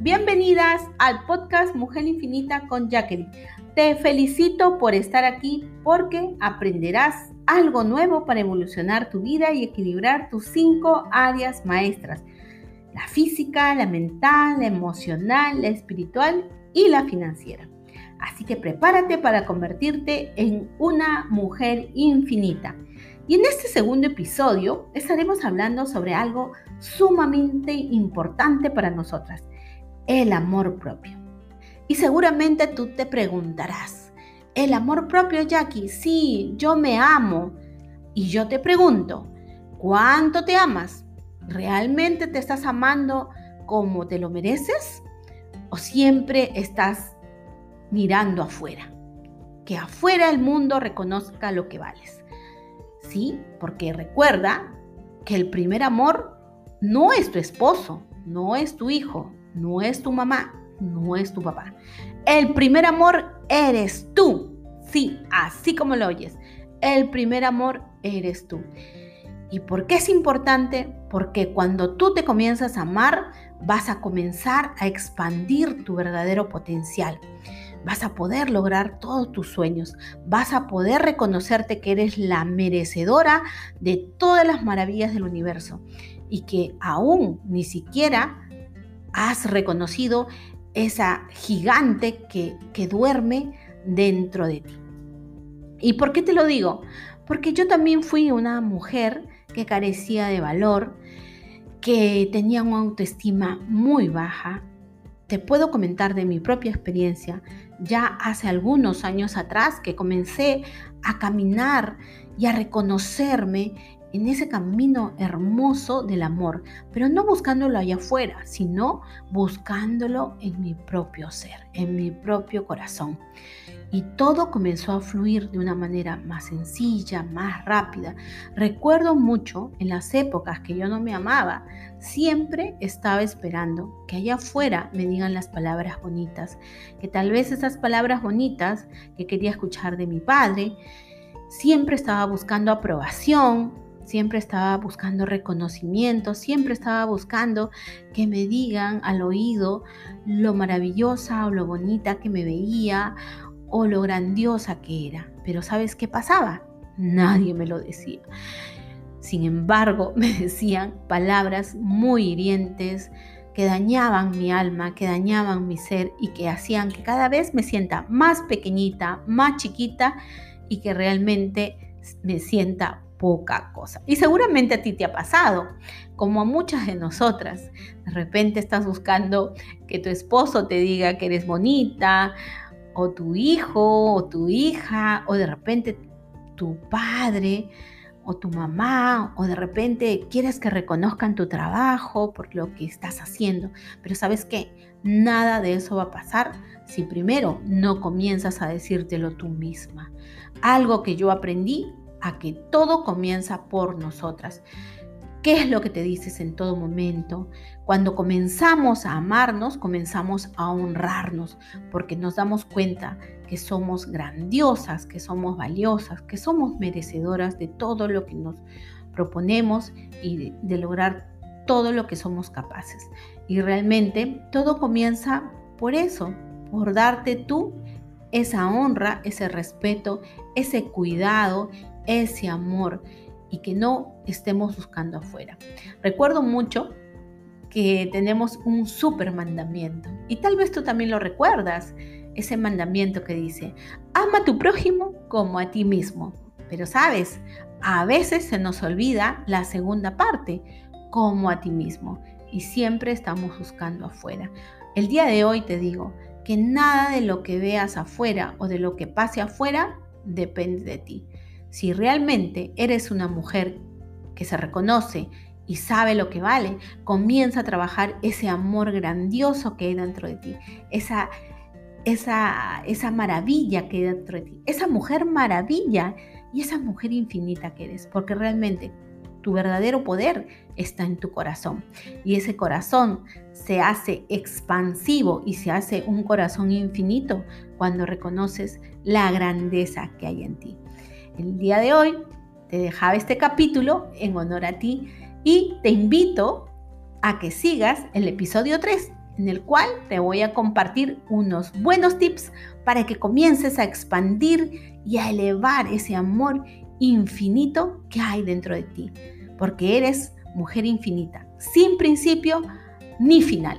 Bienvenidas al podcast Mujer Infinita con Jacqueline. Te felicito por estar aquí porque aprenderás algo nuevo para evolucionar tu vida y equilibrar tus cinco áreas maestras. La física, la mental, la emocional, la espiritual y la financiera. Así que prepárate para convertirte en una mujer infinita. Y en este segundo episodio estaremos hablando sobre algo sumamente importante para nosotras, el amor propio. Y seguramente tú te preguntarás, ¿el amor propio, Jackie? Sí, yo me amo. Y yo te pregunto, ¿cuánto te amas? ¿Realmente te estás amando como te lo mereces? ¿O siempre estás mirando afuera? Que afuera el mundo reconozca lo que vales. Sí, porque recuerda que el primer amor no es tu esposo, no es tu hijo, no es tu mamá, no es tu papá. El primer amor eres tú. Sí, así como lo oyes. El primer amor eres tú. ¿Y por qué es importante? Porque cuando tú te comienzas a amar, vas a comenzar a expandir tu verdadero potencial. Vas a poder lograr todos tus sueños. Vas a poder reconocerte que eres la merecedora de todas las maravillas del universo y que aún ni siquiera has reconocido esa gigante que, que duerme dentro de ti. ¿Y por qué te lo digo? Porque yo también fui una mujer que carecía de valor, que tenía una autoestima muy baja. Te puedo comentar de mi propia experiencia, ya hace algunos años atrás que comencé a caminar y a reconocerme en ese camino hermoso del amor, pero no buscándolo allá afuera, sino buscándolo en mi propio ser, en mi propio corazón. Y todo comenzó a fluir de una manera más sencilla, más rápida. Recuerdo mucho en las épocas que yo no me amaba, siempre estaba esperando que allá afuera me digan las palabras bonitas, que tal vez esas palabras bonitas que quería escuchar de mi padre, siempre estaba buscando aprobación, siempre estaba buscando reconocimiento, siempre estaba buscando que me digan al oído lo maravillosa o lo bonita que me veía o lo grandiosa que era. Pero ¿sabes qué pasaba? Nadie me lo decía. Sin embargo, me decían palabras muy hirientes que dañaban mi alma, que dañaban mi ser y que hacían que cada vez me sienta más pequeñita, más chiquita y que realmente me sienta poca cosa. Y seguramente a ti te ha pasado, como a muchas de nosotras. De repente estás buscando que tu esposo te diga que eres bonita, o tu hijo, o tu hija, o de repente tu padre, o tu mamá, o de repente quieres que reconozcan tu trabajo por lo que estás haciendo. Pero sabes qué, nada de eso va a pasar si primero no comienzas a decírtelo tú misma. Algo que yo aprendí a que todo comienza por nosotras. ¿Qué es lo que te dices en todo momento? Cuando comenzamos a amarnos, comenzamos a honrarnos, porque nos damos cuenta que somos grandiosas, que somos valiosas, que somos merecedoras de todo lo que nos proponemos y de, de lograr todo lo que somos capaces. Y realmente todo comienza por eso, por darte tú esa honra, ese respeto, ese cuidado ese amor y que no estemos buscando afuera. Recuerdo mucho que tenemos un super mandamiento y tal vez tú también lo recuerdas, ese mandamiento que dice, ama a tu prójimo como a ti mismo. Pero sabes, a veces se nos olvida la segunda parte, como a ti mismo, y siempre estamos buscando afuera. El día de hoy te digo que nada de lo que veas afuera o de lo que pase afuera depende de ti. Si realmente eres una mujer que se reconoce y sabe lo que vale, comienza a trabajar ese amor grandioso que hay dentro de ti, esa, esa, esa maravilla que hay dentro de ti, esa mujer maravilla y esa mujer infinita que eres, porque realmente tu verdadero poder está en tu corazón. Y ese corazón se hace expansivo y se hace un corazón infinito cuando reconoces la grandeza que hay en ti. El día de hoy te dejaba este capítulo en honor a ti y te invito a que sigas el episodio 3. en el cual te voy a compartir unos buenos tips para que comiences a expandir y a elevar ese amor infinito que hay dentro de ti, porque eres mujer infinita, sin principio ni final.